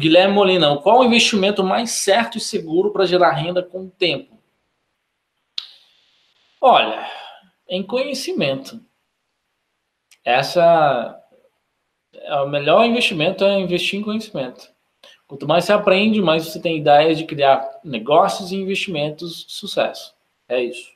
Guilherme Molina, qual o investimento mais certo e seguro para gerar renda com o tempo? Olha, em conhecimento. Essa é o melhor investimento é investir em conhecimento. Quanto mais você aprende, mais você tem ideias de criar negócios e investimentos de sucesso. É isso.